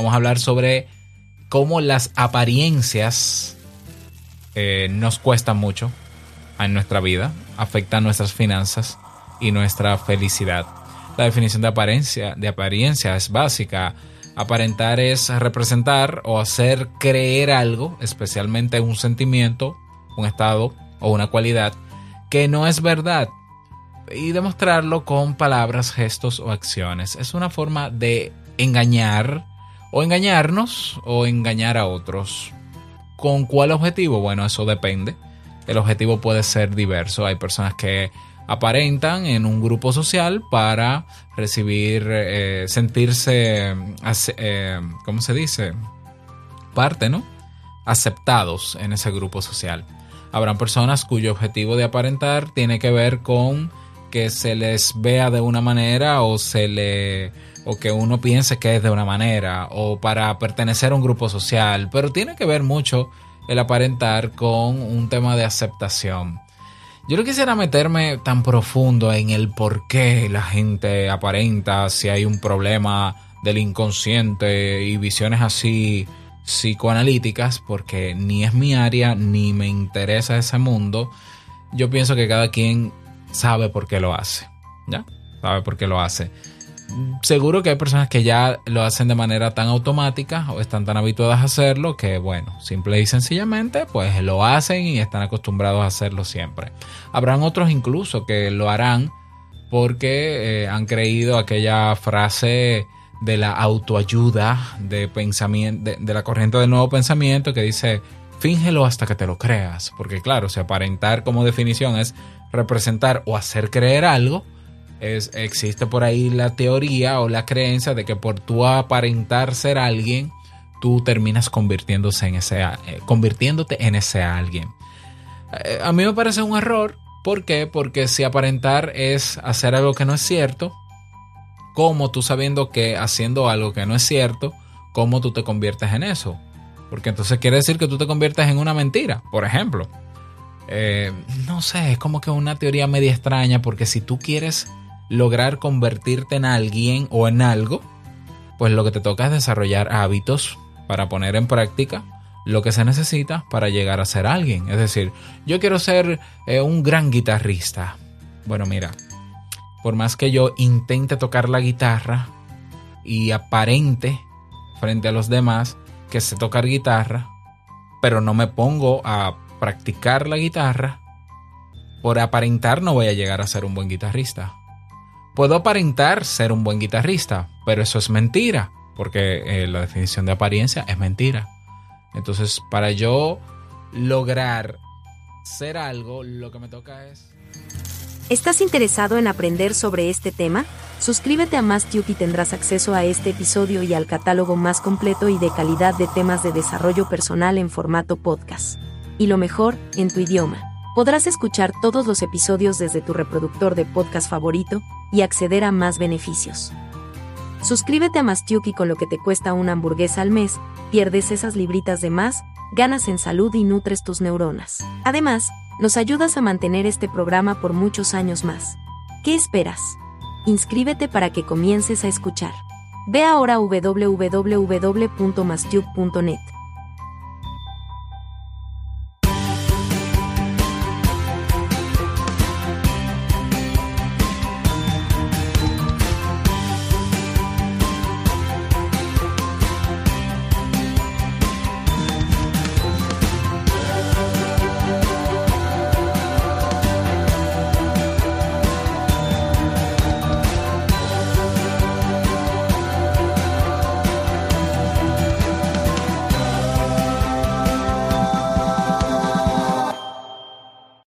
Vamos a hablar sobre cómo las apariencias eh, nos cuestan mucho en nuestra vida, afectan nuestras finanzas y nuestra felicidad. La definición de apariencia, de apariencia es básica. Aparentar es representar o hacer creer algo, especialmente un sentimiento, un estado o una cualidad, que no es verdad y demostrarlo con palabras, gestos o acciones. Es una forma de engañar o engañarnos o engañar a otros. ¿Con cuál objetivo? Bueno, eso depende. El objetivo puede ser diverso. Hay personas que aparentan en un grupo social para recibir, eh, sentirse, eh, ¿cómo se dice? Parte, ¿no? Aceptados en ese grupo social. Habrán personas cuyo objetivo de aparentar tiene que ver con que se les vea de una manera o se le o que uno piense que es de una manera o para pertenecer a un grupo social, pero tiene que ver mucho el aparentar con un tema de aceptación. Yo no quisiera meterme tan profundo en el por qué la gente aparenta, si hay un problema del inconsciente y visiones así psicoanalíticas, porque ni es mi área ni me interesa ese mundo. Yo pienso que cada quien sabe por qué lo hace. ¿Ya? Sabe por qué lo hace. Seguro que hay personas que ya lo hacen de manera tan automática o están tan habituadas a hacerlo que, bueno, simple y sencillamente, pues lo hacen y están acostumbrados a hacerlo siempre. Habrán otros incluso que lo harán porque eh, han creído aquella frase de la autoayuda, de, pensamiento, de, la corriente del nuevo pensamiento que dice, fíngelo hasta que te lo creas. Porque claro, si aparentar como definición es representar o hacer creer algo, es, existe por ahí la teoría o la creencia de que por tu aparentar ser alguien, tú terminas convirtiéndose en ese, eh, convirtiéndote en ese alguien. Eh, a mí me parece un error. ¿Por qué? Porque si aparentar es hacer algo que no es cierto, ¿cómo tú sabiendo que haciendo algo que no es cierto, cómo tú te conviertes en eso? Porque entonces quiere decir que tú te conviertes en una mentira, por ejemplo. Eh, no sé, es como que una teoría media extraña porque si tú quieres lograr convertirte en alguien o en algo, pues lo que te toca es desarrollar hábitos para poner en práctica lo que se necesita para llegar a ser alguien. Es decir, yo quiero ser eh, un gran guitarrista. Bueno, mira, por más que yo intente tocar la guitarra y aparente frente a los demás que sé tocar guitarra, pero no me pongo a practicar la guitarra, por aparentar no voy a llegar a ser un buen guitarrista. Puedo aparentar ser un buen guitarrista, pero eso es mentira, porque eh, la definición de apariencia es mentira. Entonces, para yo lograr ser algo, lo que me toca es... ¿Estás interesado en aprender sobre este tema? Suscríbete a MassTube y tendrás acceso a este episodio y al catálogo más completo y de calidad de temas de desarrollo personal en formato podcast y lo mejor, en tu idioma. Podrás escuchar todos los episodios desde tu reproductor de podcast favorito y acceder a más beneficios. Suscríbete a Mastiuk con lo que te cuesta una hamburguesa al mes, pierdes esas libritas de más, ganas en salud y nutres tus neuronas. Además, nos ayudas a mantener este programa por muchos años más. ¿Qué esperas? Inscríbete para que comiences a escuchar. Ve ahora a www.mastiuk.net